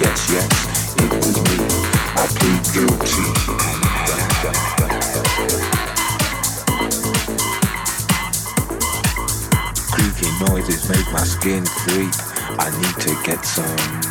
Yes, yes, it was me. I plead guilty. Make my skin creep. I need to get some.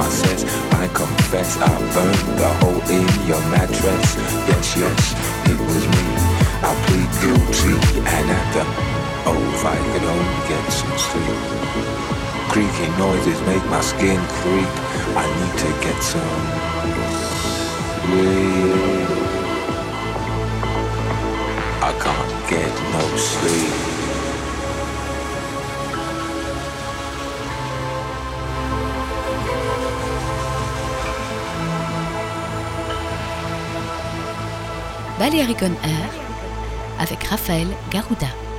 My? I confess I burned the hole in your mattress. Yes, yes, it was me. I plead guilty, and at the oh, if I could only get some sleep. Creaky noises make my skin creep. I need to get some sleep. I can't get no sleep. On Air avec Raphaël Garouda.